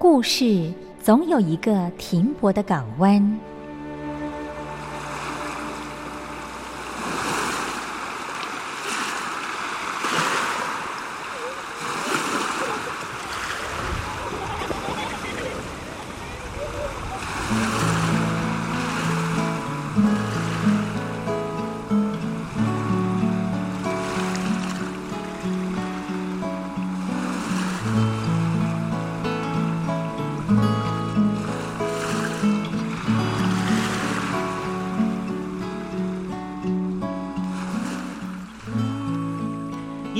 故事总有一个停泊的港湾。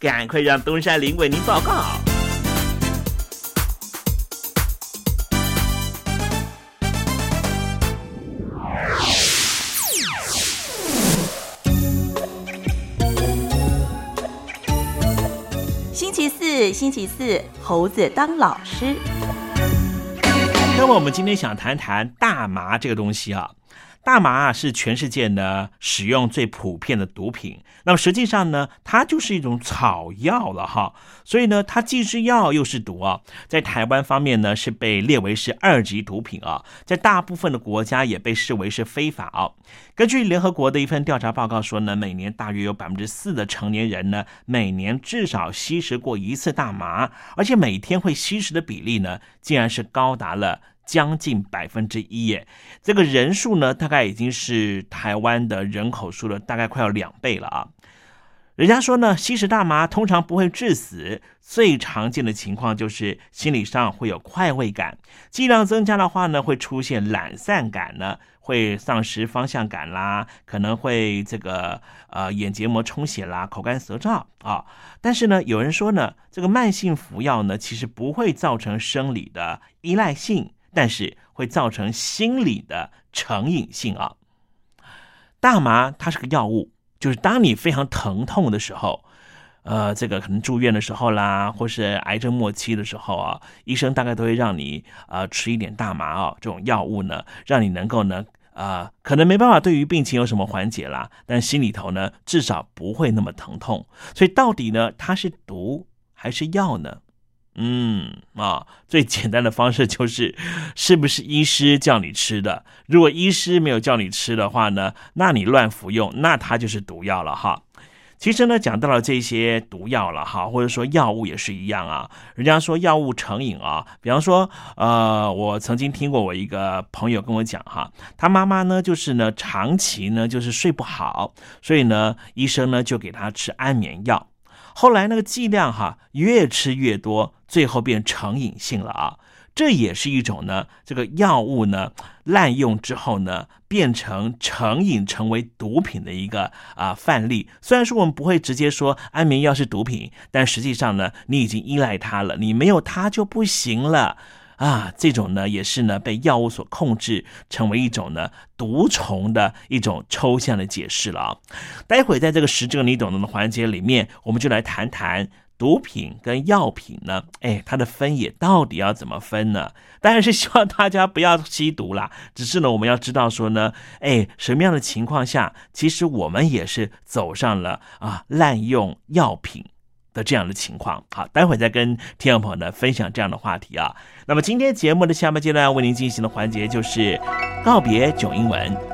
赶快让东山林为您报告。星期四，星期四，猴子当老师。那么我们今天想谈谈大麻这个东西啊。大麻啊是全世界呢使用最普遍的毒品，那么实际上呢，它就是一种草药了哈，所以呢，它既是药又是毒啊。在台湾方面呢，是被列为是二级毒品啊，在大部分的国家也被视为是非法啊。根据联合国的一份调查报告说呢，每年大约有百分之四的成年人呢，每年至少吸食过一次大麻，而且每天会吸食的比例呢，竟然是高达了。将近百分之一耶，这个人数呢，大概已经是台湾的人口数的大概快要两倍了啊。人家说呢，吸食大麻通常不会致死，最常见的情况就是心理上会有快慰感，剂量增加的话呢，会出现懒散感呢，会丧失方向感啦，可能会这个呃眼结膜充血啦，口干舌燥啊。但是呢，有人说呢，这个慢性服药呢，其实不会造成生理的依赖性。但是会造成心理的成瘾性啊。大麻它是个药物，就是当你非常疼痛的时候，呃，这个可能住院的时候啦，或是癌症末期的时候啊，医生大概都会让你呃吃一点大麻啊这种药物呢，让你能够呢呃可能没办法对于病情有什么缓解啦，但心里头呢至少不会那么疼痛。所以到底呢它是毒还是药呢？嗯啊，最简单的方式就是，是不是医师叫你吃的？如果医师没有叫你吃的话呢，那你乱服用，那它就是毒药了哈。其实呢，讲到了这些毒药了哈，或者说药物也是一样啊。人家说药物成瘾啊，比方说，呃，我曾经听过我一个朋友跟我讲哈，他妈妈呢就是呢长期呢就是睡不好，所以呢医生呢就给他吃安眠药。后来那个剂量哈越吃越多，最后变成瘾性了啊！这也是一种呢，这个药物呢滥用之后呢，变成成瘾成为毒品的一个啊范例。虽然说我们不会直接说安眠药是毒品，但实际上呢，你已经依赖它了，你没有它就不行了。啊，这种呢也是呢被药物所控制，成为一种呢毒虫的一种抽象的解释了啊。待会在这个实证你懂得的环节里面，我们就来谈谈毒品跟药品呢，哎，它的分野到底要怎么分呢？当然是希望大家不要吸毒啦，只是呢我们要知道说呢，哎，什么样的情况下，其实我们也是走上了啊滥用药品。这样的情况，好，待会再跟听众朋友呢分享这样的话题啊。那么今天节目的下半阶段为您进行的环节就是告别囧英文。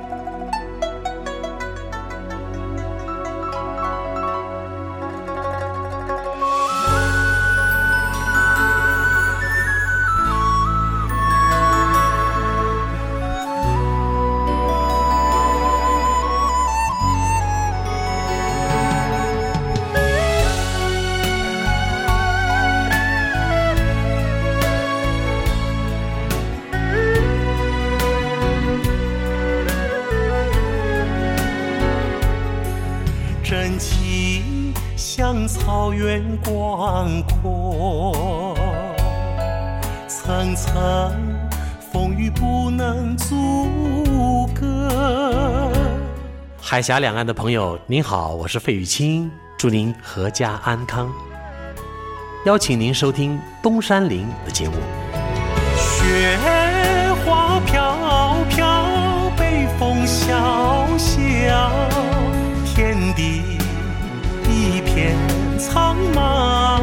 海峡两岸的朋友，您好，我是费玉清，祝您阖家安康。邀请您收听东山林的节目。雪花飘飘，北风萧萧，天地一片苍茫。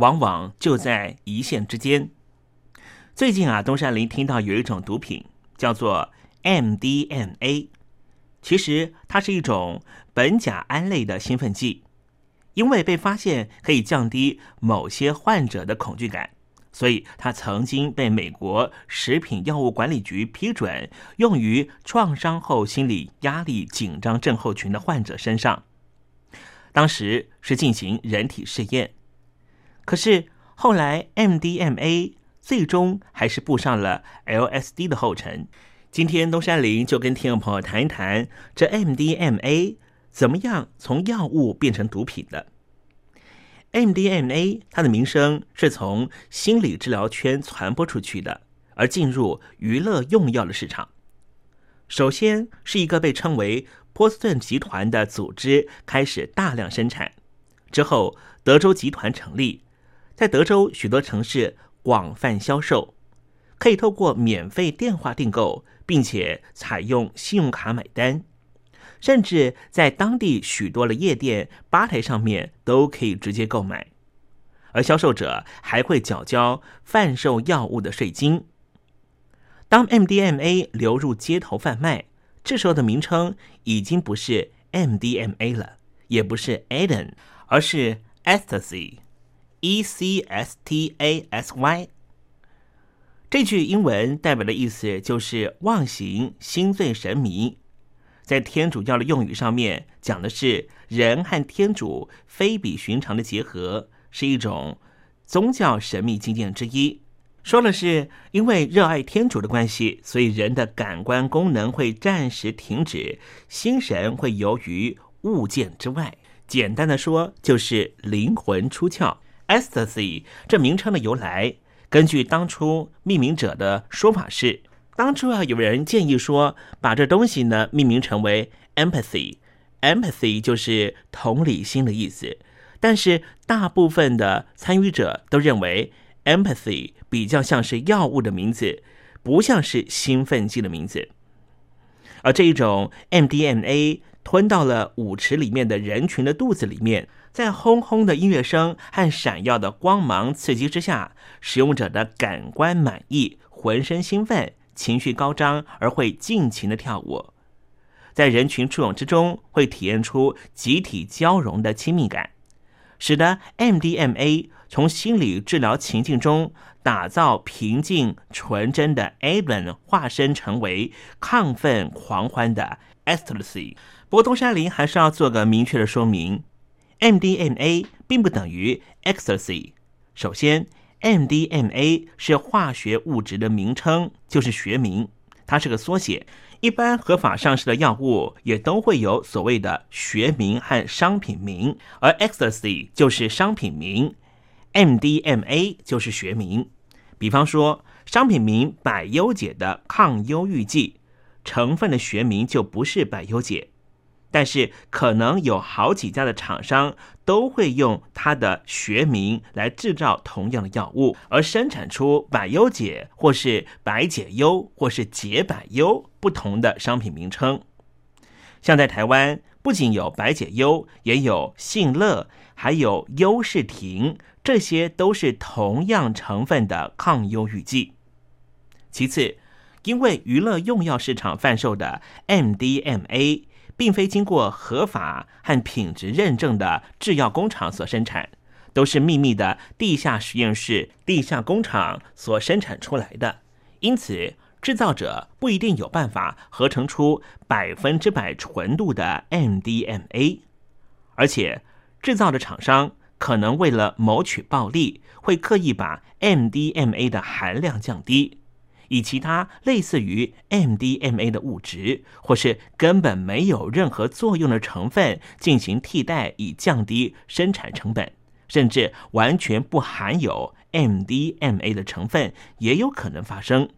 往往就在一线之间。最近啊，东山林听到有一种毒品叫做 MDMA，其实它是一种苯甲胺类的兴奋剂，因为被发现可以降低某些患者的恐惧感，所以它曾经被美国食品药物管理局批准用于创伤后心理压力紧张症候群的患者身上。当时是进行人体试验，可是后来 MDMA。最终还是步上了 LSD 的后尘。今天东山林就跟听众朋友谈一谈这 MDMA 怎么样从药物变成毒品的。MDMA 它的名声是从心理治疗圈传播出去的，而进入娱乐用药的市场。首先是一个被称为波士顿集团的组织开始大量生产，之后德州集团成立，在德州许多城市。广泛销售，可以透过免费电话订购，并且采用信用卡买单，甚至在当地许多的夜店吧台上面都可以直接购买，而销售者还会缴交贩售药物的税金。当 MDMA 流入街头贩卖，这时候的名称已经不是 MDMA 了，也不是 Aden，而是 Ecstasy。E C S T A S Y，这句英文代表的意思就是忘形、心醉神迷。在天主教的用语上面，讲的是人和天主非比寻常的结合，是一种宗教神秘经验之一。说的是因为热爱天主的关系，所以人的感官功能会暂时停止，心神会游于物件之外。简单的说，就是灵魂出窍。Ecstasy 这名称的由来，根据当初命名者的说法是，当初啊有人建议说，把这东西呢命名成为 Empathy，Empathy 就是同理心的意思。但是大部分的参与者都认为 Empathy 比较像是药物的名字，不像是兴奋剂的名字。而这一种 MDMA 吞到了舞池里面的人群的肚子里面。在轰轰的音乐声和闪耀的光芒刺激之下，使用者的感官满意，浑身兴奋，情绪高涨，而会尽情的跳舞。在人群簇拥之中，会体验出集体交融的亲密感。使得 MDMA 从心理治疗情境中打造平静纯真的 a b e n 化身成为亢奋狂欢的 ecstasy。不过东山林还是要做个明确的说明：MDMA 并不等于 ecstasy。首先，MDMA 是化学物质的名称，就是学名，它是个缩写。一般合法上市的药物也都会有所谓的学名和商品名，而 ecstasy 就是商品名，MDMA 就是学名。比方说，商品名百忧解的抗忧郁剂，成分的学名就不是百忧解。但是可能有好几家的厂商都会用它的学名来制造同样的药物，而生产出百优解或是百解忧或是解百忧不同的商品名称。像在台湾，不仅有百解忧，也有信乐，还有优士婷，这些都是同样成分的抗忧郁剂。其次，因为娱乐用药市场贩售的 MDMA。并非经过合法和品质认证的制药工厂所生产，都是秘密的地下实验室、地下工厂所生产出来的。因此，制造者不一定有办法合成出百分之百纯度的 MDMA，而且制造的厂商可能为了谋取暴利，会刻意把 MDMA 的含量降低。以其他类似于 MDMA 的物质，或是根本没有任何作用的成分进行替代，以降低生产成本，甚至完全不含有 MDMA 的成分也有可能发生。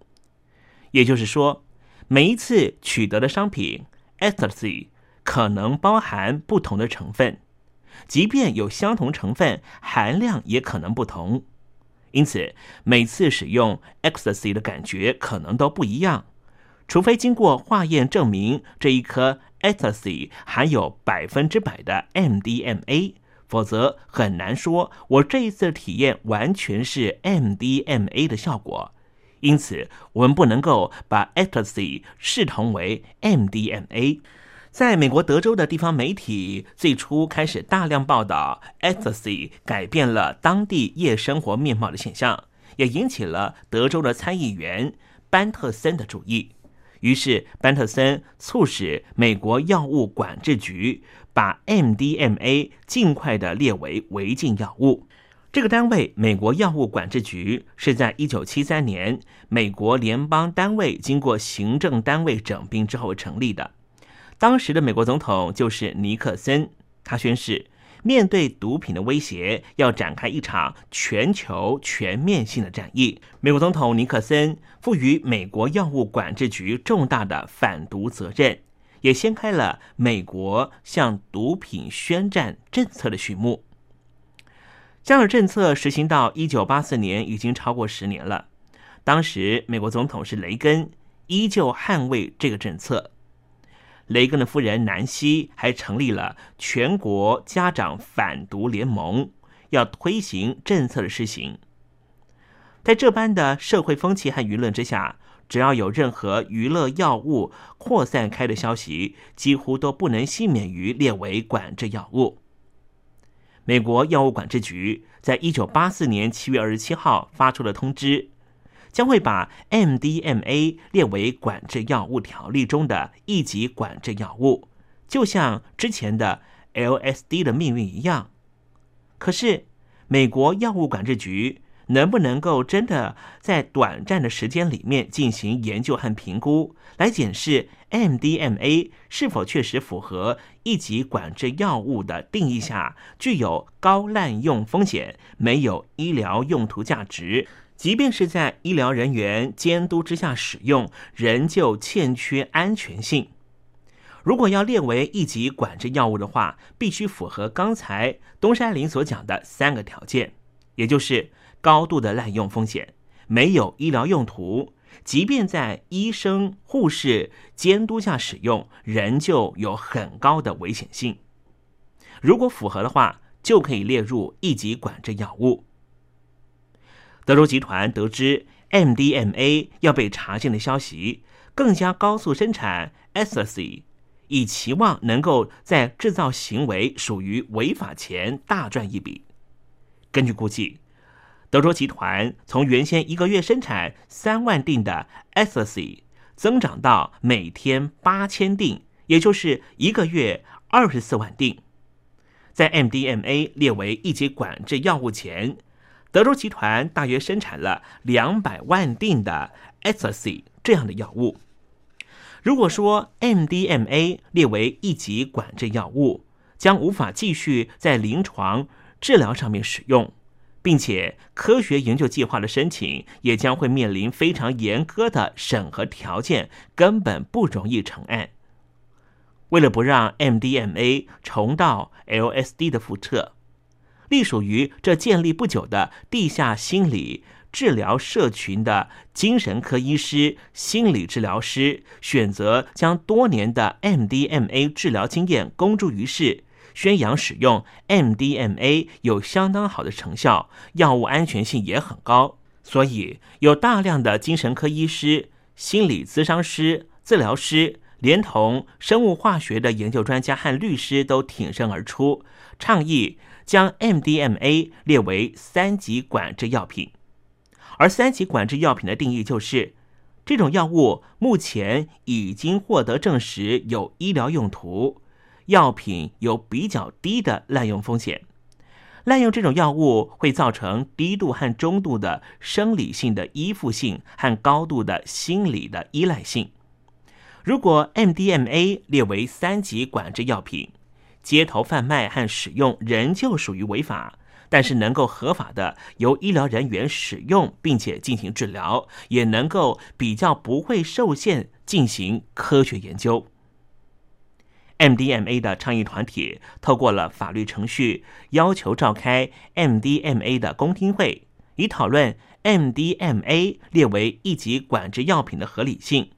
也就是说，每一次取得的商品 ecstasy 可能包含不同的成分，即便有相同成分，含量也可能不同。因此，每次使用 ecstasy 的感觉可能都不一样，除非经过化验证明这一颗 ecstasy 含有百分之百的 MDMA，否则很难说我这一次的体验完全是 MDMA 的效果。因此，我们不能够把 ecstasy 视同为 MDMA。在美国德州的地方媒体最初开始大量报道 ecstasy 改变了当地夜生活面貌的现象，也引起了德州的参议员班特森的注意。于是，班特森促使美国药物管制局把 MDMA 尽快的列为违禁药物。这个单位——美国药物管制局，是在一九七三年美国联邦单位经过行政单位整并之后成立的。当时的美国总统就是尼克森，他宣誓面对毒品的威胁，要展开一场全球全面性的战役。美国总统尼克森赋予美国药物管制局重大的反毒责任，也掀开了美国向毒品宣战政策的序幕。这样的政策实行到一九八四年，已经超过十年了。当时美国总统是雷根，依旧捍卫这个政策。雷根的夫人南希还成立了全国家长反毒联盟，要推行政策的施行。在这般的社会风气和舆论之下，只要有任何娱乐药物扩散开的消息，几乎都不能幸免于列为管制药物。美国药物管制局在一九八四年七月二十七号发出了通知。将会把 MDMA 列为管制药物条例中的一级管制药物，就像之前的 LSD 的命运一样。可是，美国药物管制局能不能够真的在短暂的时间里面进行研究和评估，来检视 MDMA 是否确实符合一级管制药物的定义下，具有高滥用风险，没有医疗用途价值？即便是在医疗人员监督之下使用，仍旧欠缺安全性。如果要列为一级管制药物的话，必须符合刚才东山林所讲的三个条件，也就是高度的滥用风险，没有医疗用途，即便在医生、护士监督下使用，仍旧有很高的危险性。如果符合的话，就可以列入一级管制药物。德州集团得知 MDMA 要被查禁的消息，更加高速生产 ecstasy，以期望能够在制造行为属于违法前大赚一笔。根据估计，德州集团从原先一个月生产三万锭的 ecstasy 增长到每天八千锭，也就是一个月二十四万锭。在 MDMA 列为一级管制药物前，德州集团大约生产了两百万锭的 ecstasy 这样的药物。如果说 MDMA 列为一级管制药物，将无法继续在临床治疗上面使用，并且科学研究计划的申请也将会面临非常严苛的审核条件，根本不容易成案。为了不让 MDMA 重蹈 LSD 的覆辙，隶属于这建立不久的地下心理治疗社群的精神科医师、心理治疗师，选择将多年的 MDMA 治疗经验公诸于世，宣扬使用 MDMA 有相当好的成效，药物安全性也很高，所以有大量的精神科医师、心理咨商师、治疗师。连同生物化学的研究专家和律师都挺身而出，倡议将 MDMA 列为三级管制药品。而三级管制药品的定义就是，这种药物目前已经获得证实有医疗用途，药品有比较低的滥用风险。滥用这种药物会造成低度和中度的生理性的依附性和高度的心理的依赖性。如果 MDMA 列为三级管制药品，街头贩卖和使用仍旧属于违法，但是能够合法的由医疗人员使用并且进行治疗，也能够比较不会受限进行科学研究。MDMA 的倡议团体透过了法律程序，要求召开 MDMA 的公听会，以讨论 MDMA 列为一级管制药品的合理性。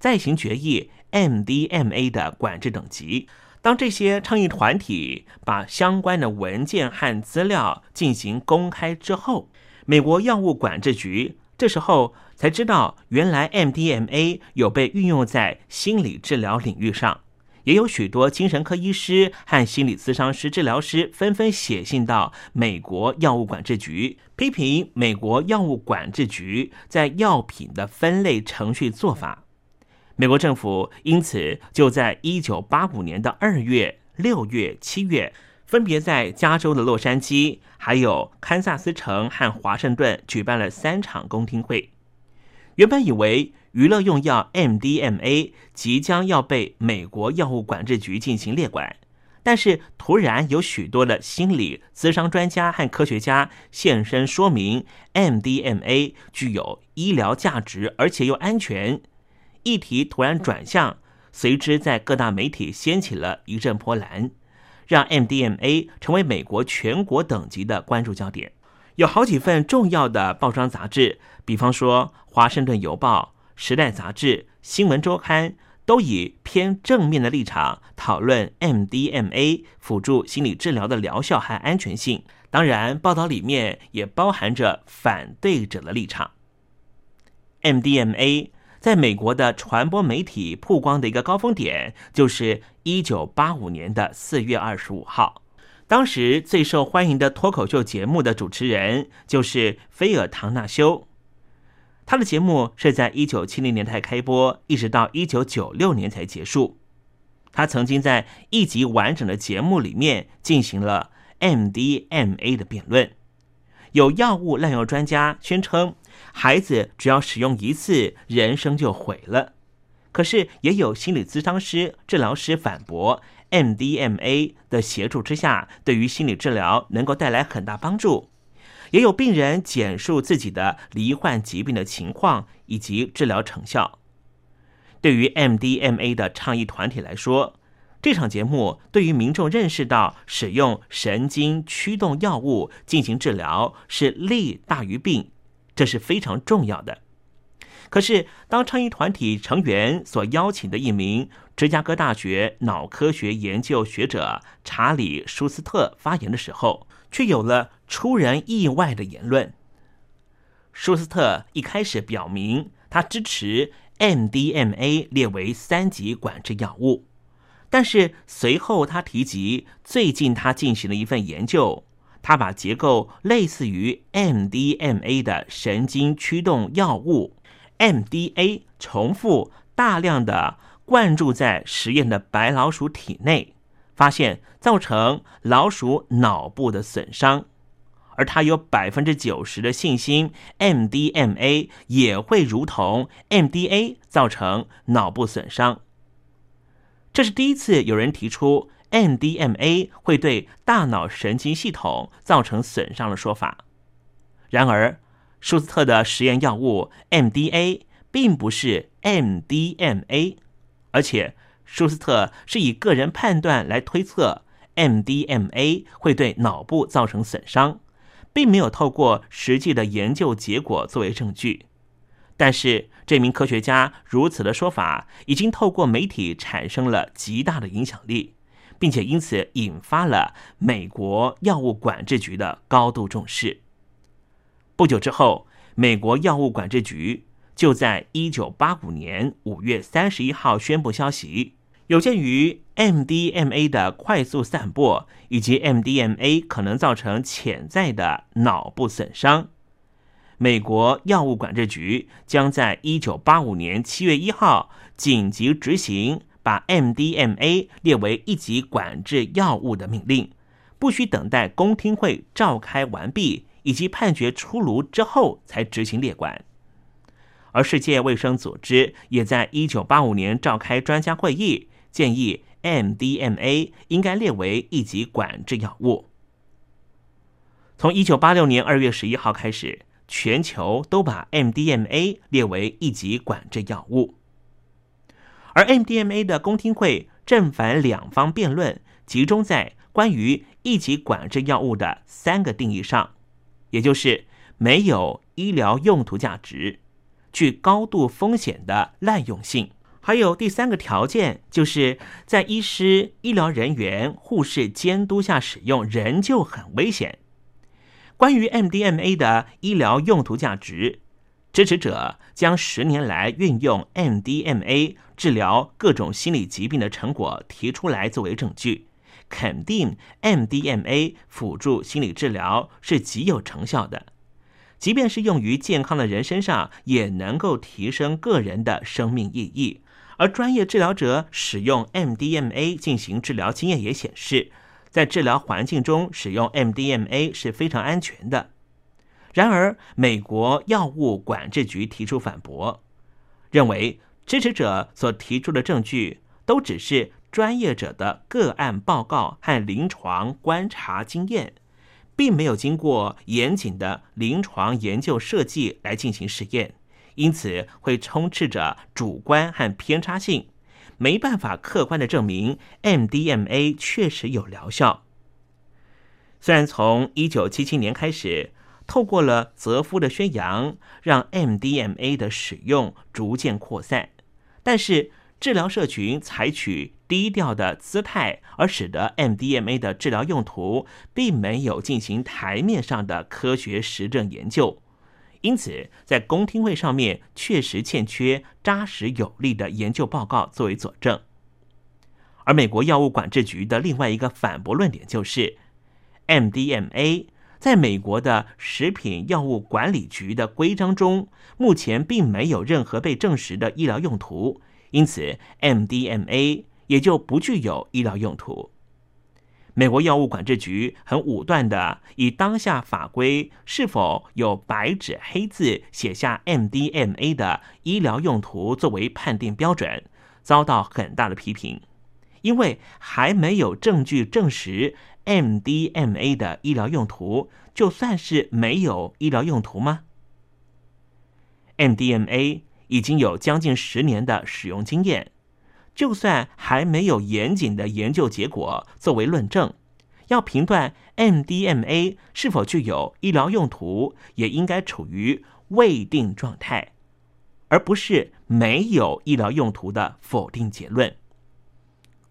再行决议 MDMA 的管制等级。当这些倡议团体把相关的文件和资料进行公开之后，美国药物管制局这时候才知道，原来 MDMA 有被运用在心理治疗领域上，也有许多精神科医师和心理咨商师、治疗师纷纷写信到美国药物管制局，批评美国药物管制局在药品的分类程序做法。美国政府因此就在一九八五年的二月、六月、七月，分别在加州的洛杉矶、还有堪萨斯城和华盛顿举办了三场公听会。原本以为娱乐用药 MDMA 即将要被美国药物管制局进行列管，但是突然有许多的心理咨商专家和科学家现身说明，MDMA 具有医疗价值，而且又安全。议题突然转向，随之在各大媒体掀起了一阵波澜，让 MDMA 成为美国全国等级的关注焦点。有好几份重要的报章杂志，比方说《华盛顿邮报》、《时代》杂志、《新闻周刊》，都以偏正面的立场讨论 MDMA 辅助心理治疗的疗效和安全性。当然，报道里面也包含着反对者的立场。MDMA。在美国的传播媒体曝光的一个高峰点，就是一九八五年的四月二十五号。当时最受欢迎的脱口秀节目的主持人就是菲尔·唐纳修。他的节目是在一九七零年代开播，一直到一九九六年才结束。他曾经在一集完整的节目里面进行了 MDMA 的辩论。有药物滥用专家宣称。孩子只要使用一次，人生就毁了。可是也有心理咨商师、治疗师反驳，MDMA 的协助之下，对于心理治疗能够带来很大帮助。也有病人简述自己的罹患疾病的情况以及治疗成效。对于 MDMA 的倡议团体来说，这场节目对于民众认识到使用神经驱动药物进行治疗是利大于弊。这是非常重要的。可是，当倡议团体成员所邀请的一名芝加哥大学脑科学研究学者查理·舒斯特发言的时候，却有了出人意外的言论。舒斯特一开始表明他支持 MDMA 列为三级管制药物，但是随后他提及，最近他进行了一份研究，他把结构类似于 MDMA 的神经驱动药物 MDA 重复大量的灌注在实验的白老鼠体内，发现造成老鼠脑部的损伤，而他有百分之九十的信心，MDMA 也会如同 MDA 造成脑部损伤。这是第一次有人提出 MDMA 会对大脑神经系统造成损伤的说法。然而，舒斯特的实验药物 MDA 并不是 MDMA，而且舒斯特是以个人判断来推测 MDMA 会对脑部造成损伤，并没有透过实际的研究结果作为证据。但是，这名科学家如此的说法，已经透过媒体产生了极大的影响力，并且因此引发了美国药物管制局的高度重视。不久之后，美国药物管制局就在一九八五年五月三十一号宣布消息：有鉴于 MDMA 的快速散播，以及 MDMA 可能造成潜在的脑部损伤。美国药物管制局将在一九八五年七月一号紧急执行把 MDMA 列为一级管制药物的命令，不需等待公听会召开完毕以及判决出炉之后才执行列管。而世界卫生组织也在一九八五年召开专家会议，建议 MDMA 应该列为一级管制药物。从一九八六年二月十一号开始。全球都把 MDMA 列为一级管制药物，而 MDMA 的公听会正反两方辩论集中在关于一级管制药物的三个定义上，也就是没有医疗用途价值、具高度风险的滥用性，还有第三个条件，就是在医师、医疗人员、护士监督下使用仍旧很危险。关于 MDMA 的医疗用途价值，支持者将十年来运用 MDMA 治疗各种心理疾病的成果提出来作为证据，肯定 MDMA 辅助心理治疗是极有成效的，即便是用于健康的人身上，也能够提升个人的生命意义。而专业治疗者使用 MDMA 进行治疗经验也显示。在治疗环境中使用 MDMA 是非常安全的。然而，美国药物管制局提出反驳，认为支持者所提出的证据都只是专业者的个案报告和临床观察经验，并没有经过严谨的临床研究设计来进行实验，因此会充斥着主观和偏差性。没办法客观的证明 MDMA 确实有疗效。虽然从一九七七年开始，透过了泽夫的宣扬，让 MDMA 的使用逐渐扩散，但是治疗社群采取低调的姿态，而使得 MDMA 的治疗用途并没有进行台面上的科学实证研究。因此，在公听会上面确实欠缺扎实有力的研究报告作为佐证。而美国药物管制局的另外一个反驳论点就是，MDMA 在美国的食品药物管理局的规章中，目前并没有任何被证实的医疗用途，因此 MDMA 也就不具有医疗用途。美国药物管制局很武断的以当下法规是否有白纸黑字写下 MDMA 的医疗用途作为判定标准，遭到很大的批评，因为还没有证据证实 MDMA 的医疗用途，就算是没有医疗用途吗？MDMA 已经有将近十年的使用经验。就算还没有严谨的研究结果作为论证，要评断 MDMA 是否具有医疗用途，也应该处于未定状态，而不是没有医疗用途的否定结论。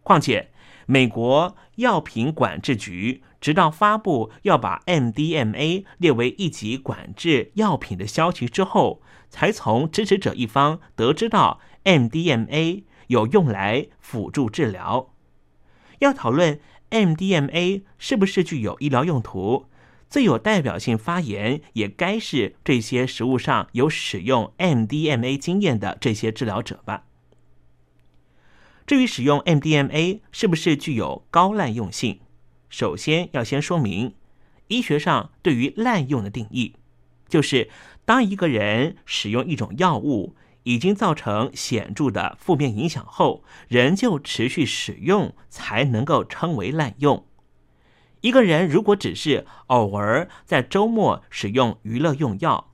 况且，美国药品管制局直到发布要把 MDMA 列为一级管制药品的消息之后，才从支持者一方得知到 MDMA。有用来辅助治疗，要讨论 MDMA 是不是具有医疗用途，最有代表性发言也该是这些实物上有使用 MDMA 经验的这些治疗者吧。至于使用 MDMA 是不是具有高滥用性，首先要先说明医学上对于滥用的定义，就是当一个人使用一种药物已经造成显著的负面影响后，仍旧持续使用，才能够称为滥用。一个人如果只是偶尔在周末使用娱乐用药，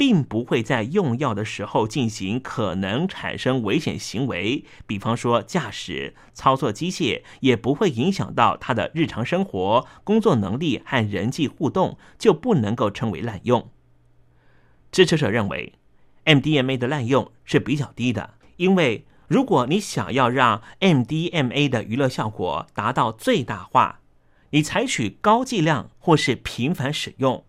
并不会在用药的时候进行可能产生危险行为，比方说驾驶、操作机械，也不会影响到他的日常生活、工作能力和人际互动，就不能够称为滥用。支持者认为，MDMA 的滥用是比较低的，因为如果你想要让 MDMA 的娱乐效果达到最大化，你采取高剂量或是频繁使用。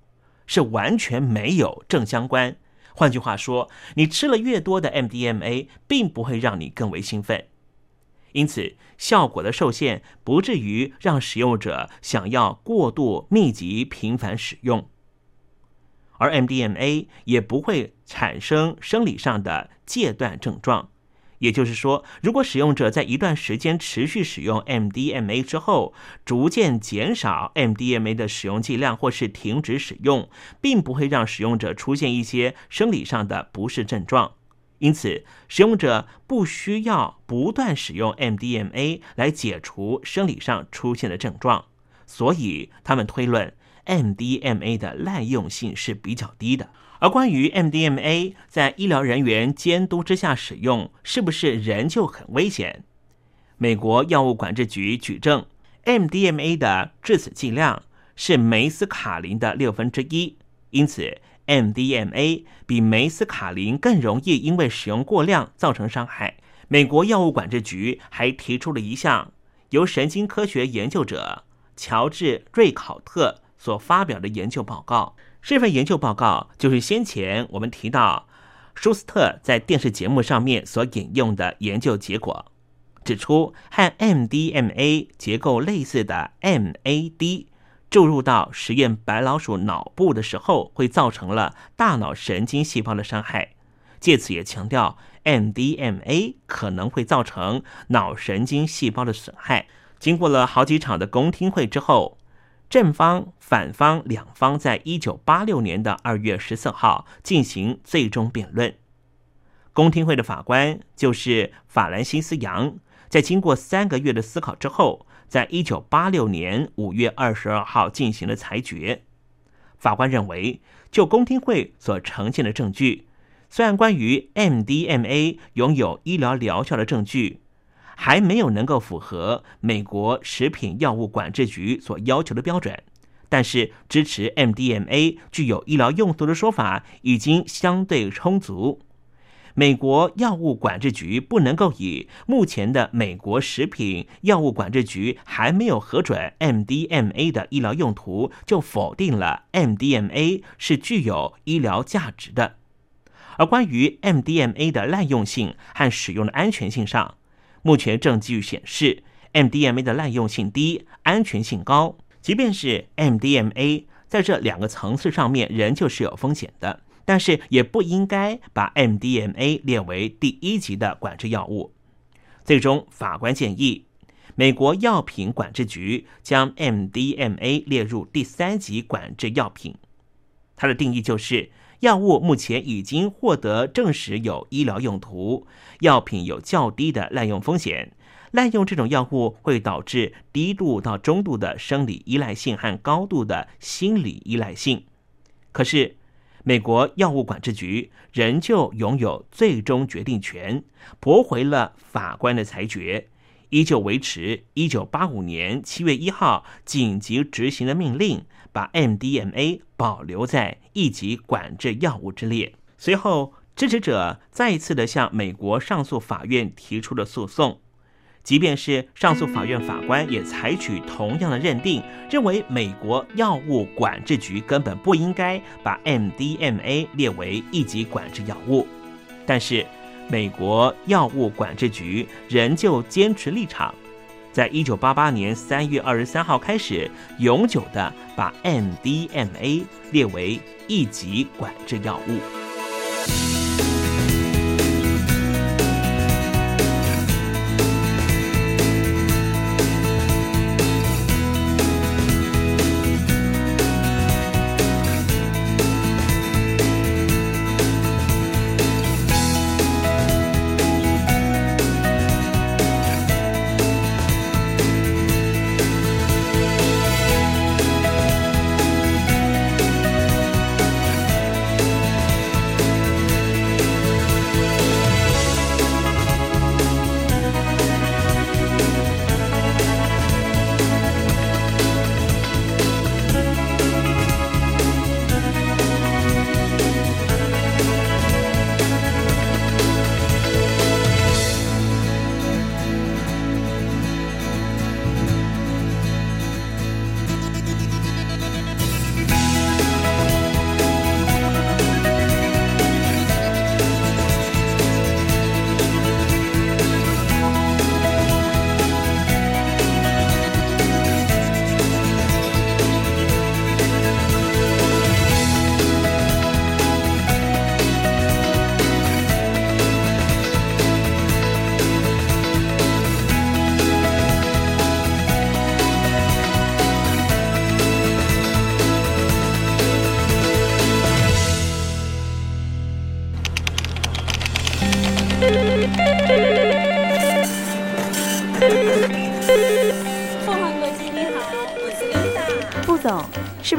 是完全没有正相关。换句话说，你吃了越多的 MDMA，并不会让你更为兴奋，因此效果的受限不至于让使用者想要过度密集频繁使用，而 MDMA 也不会产生生理上的戒断症状。也就是说，如果使用者在一段时间持续使用 MDMA 之后，逐渐减少 MDMA 的使用剂量，或是停止使用，并不会让使用者出现一些生理上的不适症状。因此，使用者不需要不断使用 MDMA 来解除生理上出现的症状。所以，他们推论 MDMA 的滥用性是比较低的。而关于 MDMA 在医疗人员监督之下使用，是不是仍旧很危险？美国药物管制局举证，MDMA 的致死剂量是梅斯卡林的六分之一，因此 MDMA 比梅斯卡林更容易因为使用过量造成伤害。美国药物管制局还提出了一项由神经科学研究者乔治瑞考特所发表的研究报告。这份研究报告就是先前我们提到舒斯特在电视节目上面所引用的研究结果，指出和 MDMA 结构类似的 MAD 注入到实验白老鼠脑部的时候，会造成了大脑神经细胞的伤害。借此也强调 MDMA 可能会造成脑神经细胞的损害。经过了好几场的公听会之后。正方、反方两方在一九八六年的二月十四号进行最终辩论。公听会的法官就是法兰西斯·杨，在经过三个月的思考之后，在一九八六年五月二十二号进行了裁决。法官认为，就公听会所呈现的证据，虽然关于 MDMA 拥有医疗疗效的证据。还没有能够符合美国食品药物管制局所要求的标准，但是支持 MDMA 具有医疗用途的说法已经相对充足。美国药物管制局不能够以目前的美国食品药物管制局还没有核准 MDMA 的医疗用途，就否定了 MDMA 是具有医疗价值的。而关于 MDMA 的滥用性和使用的安全性上，目前证据显示，MDMA 的滥用性低，安全性高。即便是 MDMA 在这两个层次上面仍旧是有风险的，但是也不应该把 MDMA 列为第一级的管制药物。最终，法官建议美国药品管制局将 MDMA 列入第三级管制药品。它的定义就是。药物目前已经获得证实有医疗用途，药品有较低的滥用风险。滥用这种药物会导致低度到中度的生理依赖性和高度的心理依赖性。可是，美国药物管制局仍旧拥有最终决定权，驳回了法官的裁决，依旧维持一九八五年七月一号紧急执行的命令。把 MDMA 保留在一级管制药物之列。随后，支持者再一次的向美国上诉法院提出了诉讼。即便是上诉法院法官也采取同样的认定，认为美国药物管制局根本不应该把 MDMA 列为一级管制药物。但是，美国药物管制局仍旧坚持立场。在一九八八年三月二十三号开始，永久的把 MDMA 列为一级管制药物。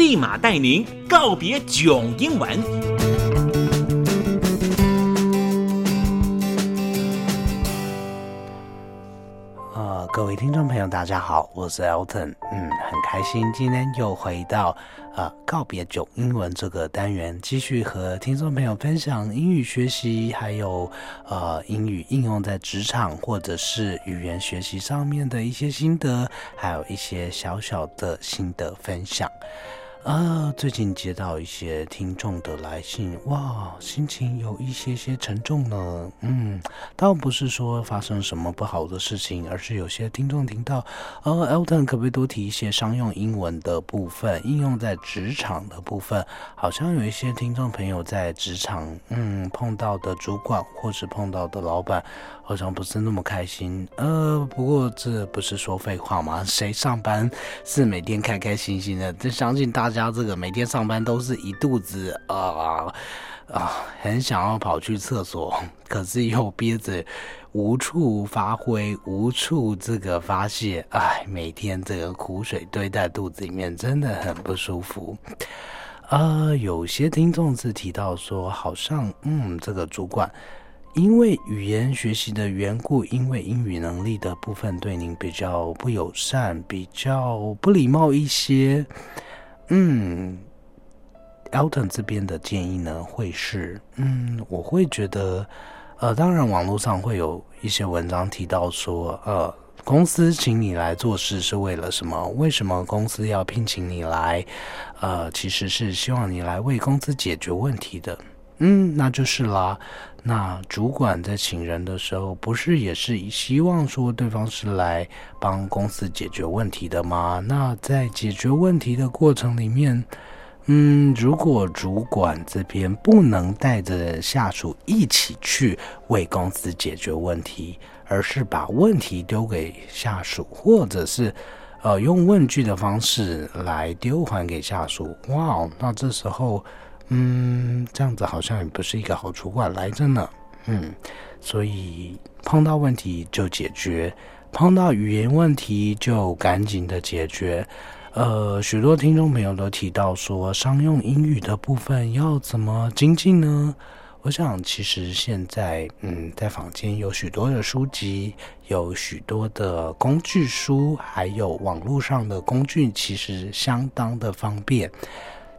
立马带您告别囧英文。呃，各位听众朋友，大家好，我是 Elton，嗯，很开心今天又回到呃告别囧英文这个单元，继续和听众朋友分享英语学习，还有呃英语应用在职场或者是语言学习上面的一些心得，还有一些小小的心得分享。啊，最近接到一些听众的来信，哇，心情有一些些沉重呢。嗯，倒不是说发生什么不好的事情，而是有些听众听到，呃，Elton 可不可以多提一些商用英文的部分，应用在职场的部分？好像有一些听众朋友在职场，嗯，碰到的主管或是碰到的老板，好像不是那么开心。呃，不过这不是说废话吗？谁上班是每天开开心心的？这相信大家这个每天上班都是一肚子啊啊，很想要跑去厕所，可是又憋着，无处发挥，无处这个发泄，哎，每天这个苦水堆在肚子里面，真的很不舒服。呃，有些听众是提到说，好像嗯，这个主管因为语言学习的缘故，因为英语能力的部分对您比较不友善，比较不礼貌一些。嗯，Elton 这边的建议呢，会是，嗯，我会觉得，呃，当然网络上会有一些文章提到说，呃，公司请你来做事是为了什么？为什么公司要聘请你来？呃，其实是希望你来为公司解决问题的。嗯，那就是啦。那主管在请人的时候，不是也是希望说对方是来帮公司解决问题的吗？那在解决问题的过程里面，嗯，如果主管这边不能带着下属一起去为公司解决问题，而是把问题丢给下属，或者是呃，用问句的方式来丢还给下属。哇，那这时候，嗯，这样子好像也不是一个好主管来着呢。嗯，所以碰到问题就解决，碰到语言问题就赶紧的解决。呃，许多听众朋友都提到说，商用英语的部分要怎么精进呢？我想，其实现在，嗯，在坊间有许多的书籍，有许多的工具书，还有网络上的工具，其实相当的方便。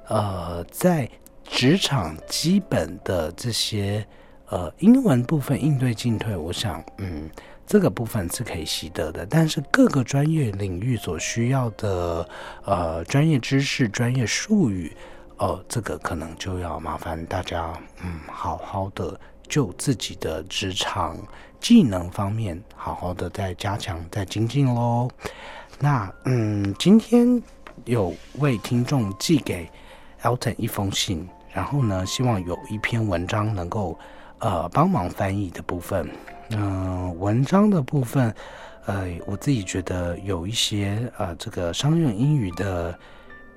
呃，在职场基本的这些呃英文部分应对进退，我想，嗯，这个部分是可以习得的。但是各个专业领域所需要的呃专业知识、专业术语。哦，这个可能就要麻烦大家，嗯，好好的就自己的职场技能方面，好好的再加强、再精进喽。那，嗯，今天有位听众寄给 Elton 一封信，然后呢，希望有一篇文章能够，呃，帮忙翻译的部分。嗯，文章的部分，呃，我自己觉得有一些，呃，这个商用英语的。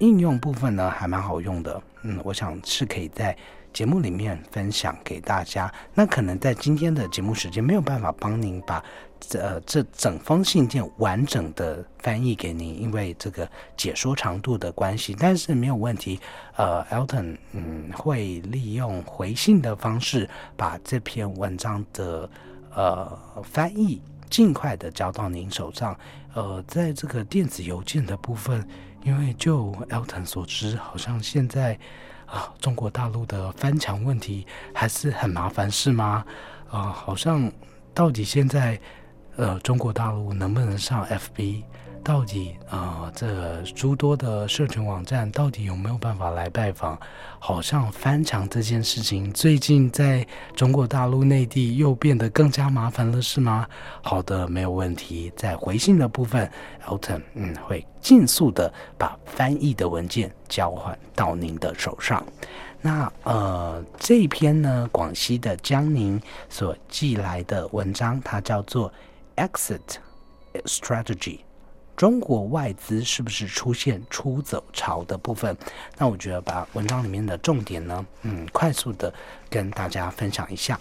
应用部分呢还蛮好用的，嗯，我想是可以在节目里面分享给大家。那可能在今天的节目时间没有办法帮您把这这整封信件完整的翻译给您，因为这个解说长度的关系。但是没有问题，呃，Elton 嗯会利用回信的方式把这篇文章的呃翻译尽快的交到您手上。呃，在这个电子邮件的部分。因为就 Elton 所知，好像现在啊，中国大陆的翻墙问题还是很麻烦，是吗？啊，好像到底现在呃，中国大陆能不能上 FB？到底啊，这诸多的社群网站到底有没有办法来拜访？好像翻墙这件事情，最近在中国大陆内地又变得更加麻烦了，是吗？好的，没有问题。在回信的部分，Elton 嗯会尽速的把翻译的文件交换到您的手上。那呃，这篇呢，广西的江宁所寄来的文章，它叫做 Exit Strategy。中国外资是不是出现出走潮的部分？那我觉得把文章里面的重点呢，嗯，快速的跟大家分享一下。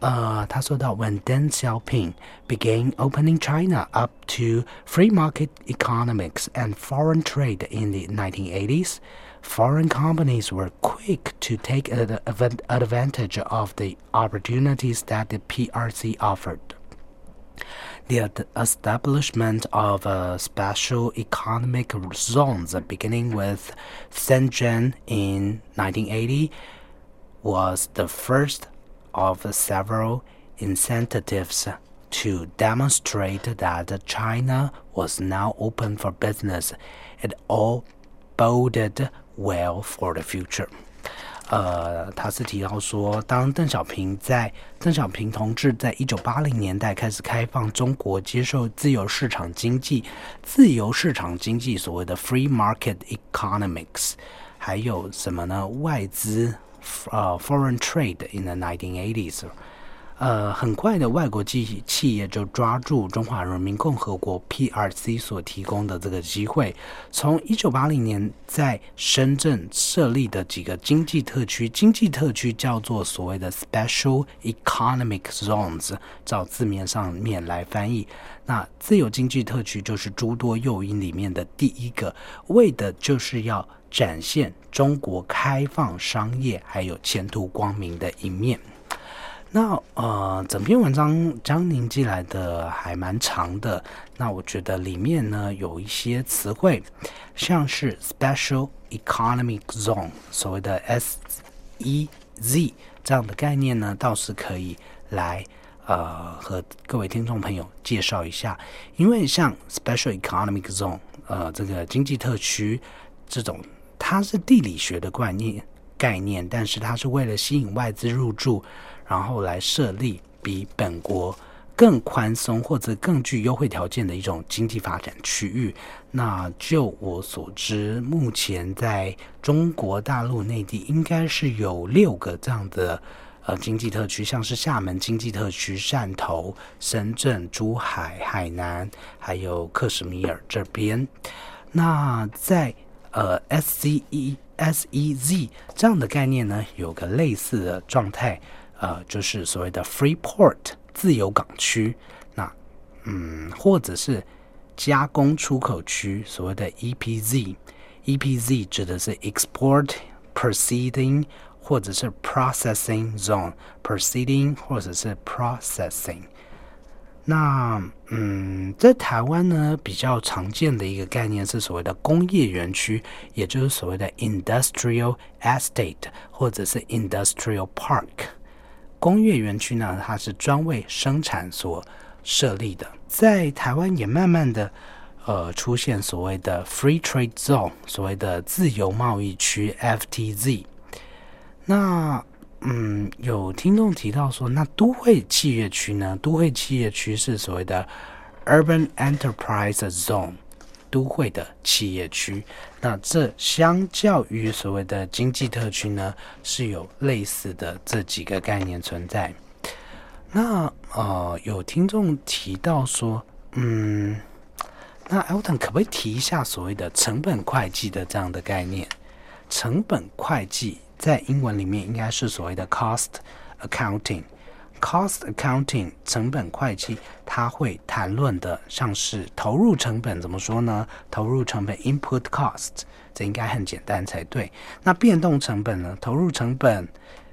呃，他说到，When Deng Xiaoping began opening China up to free market economics and foreign trade in the 1980s, foreign companies were quick to take advantage of the opportunities that the PRC offered the establishment of uh, special economic zones beginning with Shenzhen in 1980 was the first of several incentives to demonstrate that China was now open for business. It all boded well for the future. 呃，他是提到说，当邓小平在邓小平同志在一九八零年代开始开放中国接受自由市场经济，自由市场经济所谓的 free market economics，还有什么呢？外资呃 foreign trade in the nineteen eighties。呃，很快的，外国企企业就抓住中华人民共和国 PRC 所提供的这个机会，从一九八零年在深圳设立的几个经济特区，经济特区叫做所谓的 Special Economic Zones，照字面上面来翻译，那自由经济特区就是诸多诱因里面的第一个，为的就是要展现中国开放商业还有前途光明的一面。那呃，整篇文章江宁寄来的还蛮长的。那我觉得里面呢有一些词汇，像是 special economic zone，所谓的 S E Z 这样的概念呢，倒是可以来呃和各位听众朋友介绍一下。因为像 special economic zone，呃，这个经济特区这种，它是地理学的观念概念，但是它是为了吸引外资入驻。然后来设立比本国更宽松或者更具优惠条件的一种经济发展区域。那就我所知，目前在中国大陆内地应该是有六个这样的呃经济特区，像是厦门经济特区、汕头、深圳、珠海、海南，还有克什米尔这边。那在呃 S C E S E Z 这样的概念呢，有个类似的状态，呃，就是所谓的 Free Port 自由港区。那嗯，或者是加工出口区，所谓的 E P Z，E P Z 指的是 Export Proceeding。或者是 processing zone proceeding，或者是 processing。那嗯，在台湾呢，比较常见的一个概念是所谓的工业园区，也就是所谓的 industrial estate，或者是 industrial park。工业园区呢，它是专为生产所设立的。在台湾也慢慢的呃出现所谓的 free trade zone，所谓的自由贸易区 FTZ。那嗯，有听众提到说，那都会企业区呢？都会企业区是所谓的 Urban Enterprise Zone，都会的企业区。那这相较于所谓的经济特区呢，是有类似的这几个概念存在。那呃，有听众提到说，嗯，那 Elton 可不可以提一下所谓的成本会计的这样的概念？成本会计。在英文里面应该是所谓的 cost accounting。Cost accounting 成本会计，它会谈论的像是投入成本，怎么说呢？投入成本 input cost，这应该很简单才对。那变动成本呢？投入成本，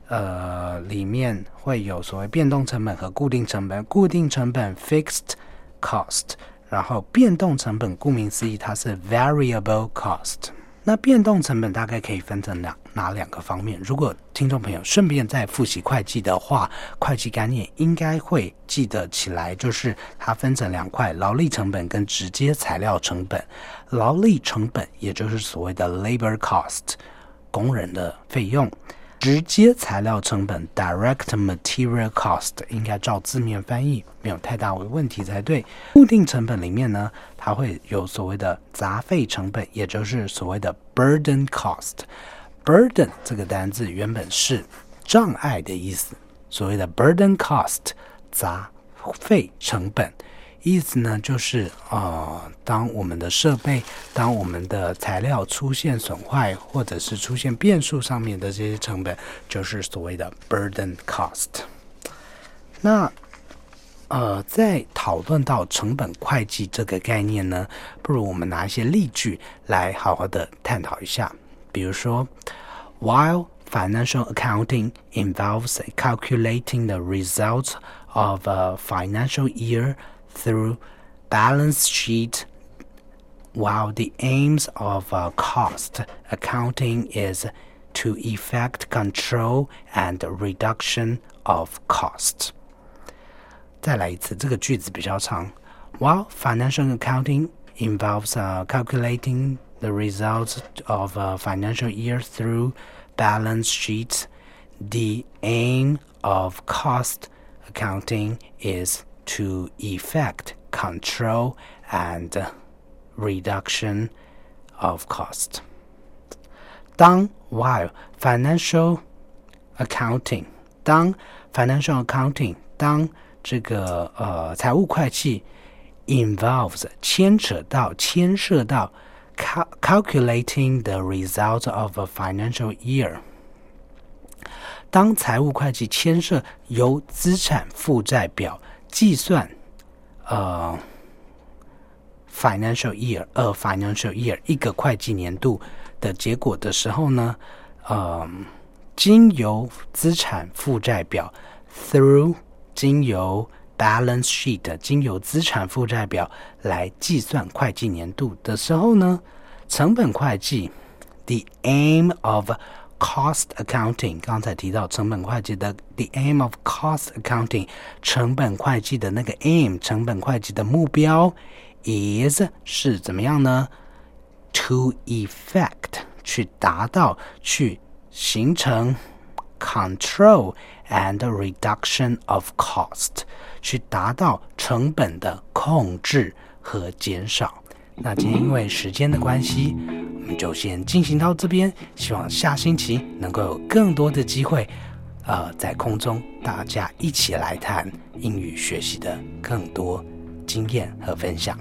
呃，里面会有所谓变动成本和固定成本。固定成本 fixed cost，然后变动成本顾名思义，它是 variable cost。那变动成本大概可以分成两哪两个方面？如果听众朋友顺便再复习会计的话，会计概念应该会记得起来，就是它分成两块：劳力成本跟直接材料成本。劳力成本也就是所谓的 labor cost，工人的费用。直接材料成本 （direct material cost） 应该照字面翻译，没有太大问题才对。固定成本里面呢，它会有所谓的杂费成本，也就是所谓的 burden cost。burden 这个单字原本是障碍的意思，所谓的 burden cost 杂费成本。意思呢，就是啊，当我们的设备、当我们的材料出现损坏，或者是出现变数上面的这些成本，就是所谓的 burden cost。那呃，在讨论到成本会计这个概念呢，不如我们拿一些例句来好好的探讨一下。比如说，while financial accounting involves calculating the results of a financial year through balance sheet while the aims of uh, cost accounting is to effect control and reduction of costs. 再来一次，这个句子比较长。While financial accounting involves uh, calculating the results of a financial year through balance sheets, the aim of cost accounting is to effect control and reduction of cost. 当 while financial accounting 当 financial accounting 当这个呃财务会计 involves 牵扯到牵涉到 cal calculating the result of a financial year。当财务会计牵涉由资产负债表 计算，呃，financial year，呃，financial year 一个会计年度的结果的时候呢，呃，经由资产负债表，through 经由 balance sheet，经由资产负债表来计算会计年度的时候呢，成本会计，the aim of Cost accounting，刚才提到成本会计的 the aim of cost accounting，成本会计的那个 aim，成本会计的目标 is 是怎么样呢？To effect 去达到去形成 control and reduction of cost，去达到成本的控制和减少。 那今天因为时间的关系。我们就先进行到这边，希望下星期能够有更多的机会呃，在空中大家一起来谈英语学习的更多经验和分享。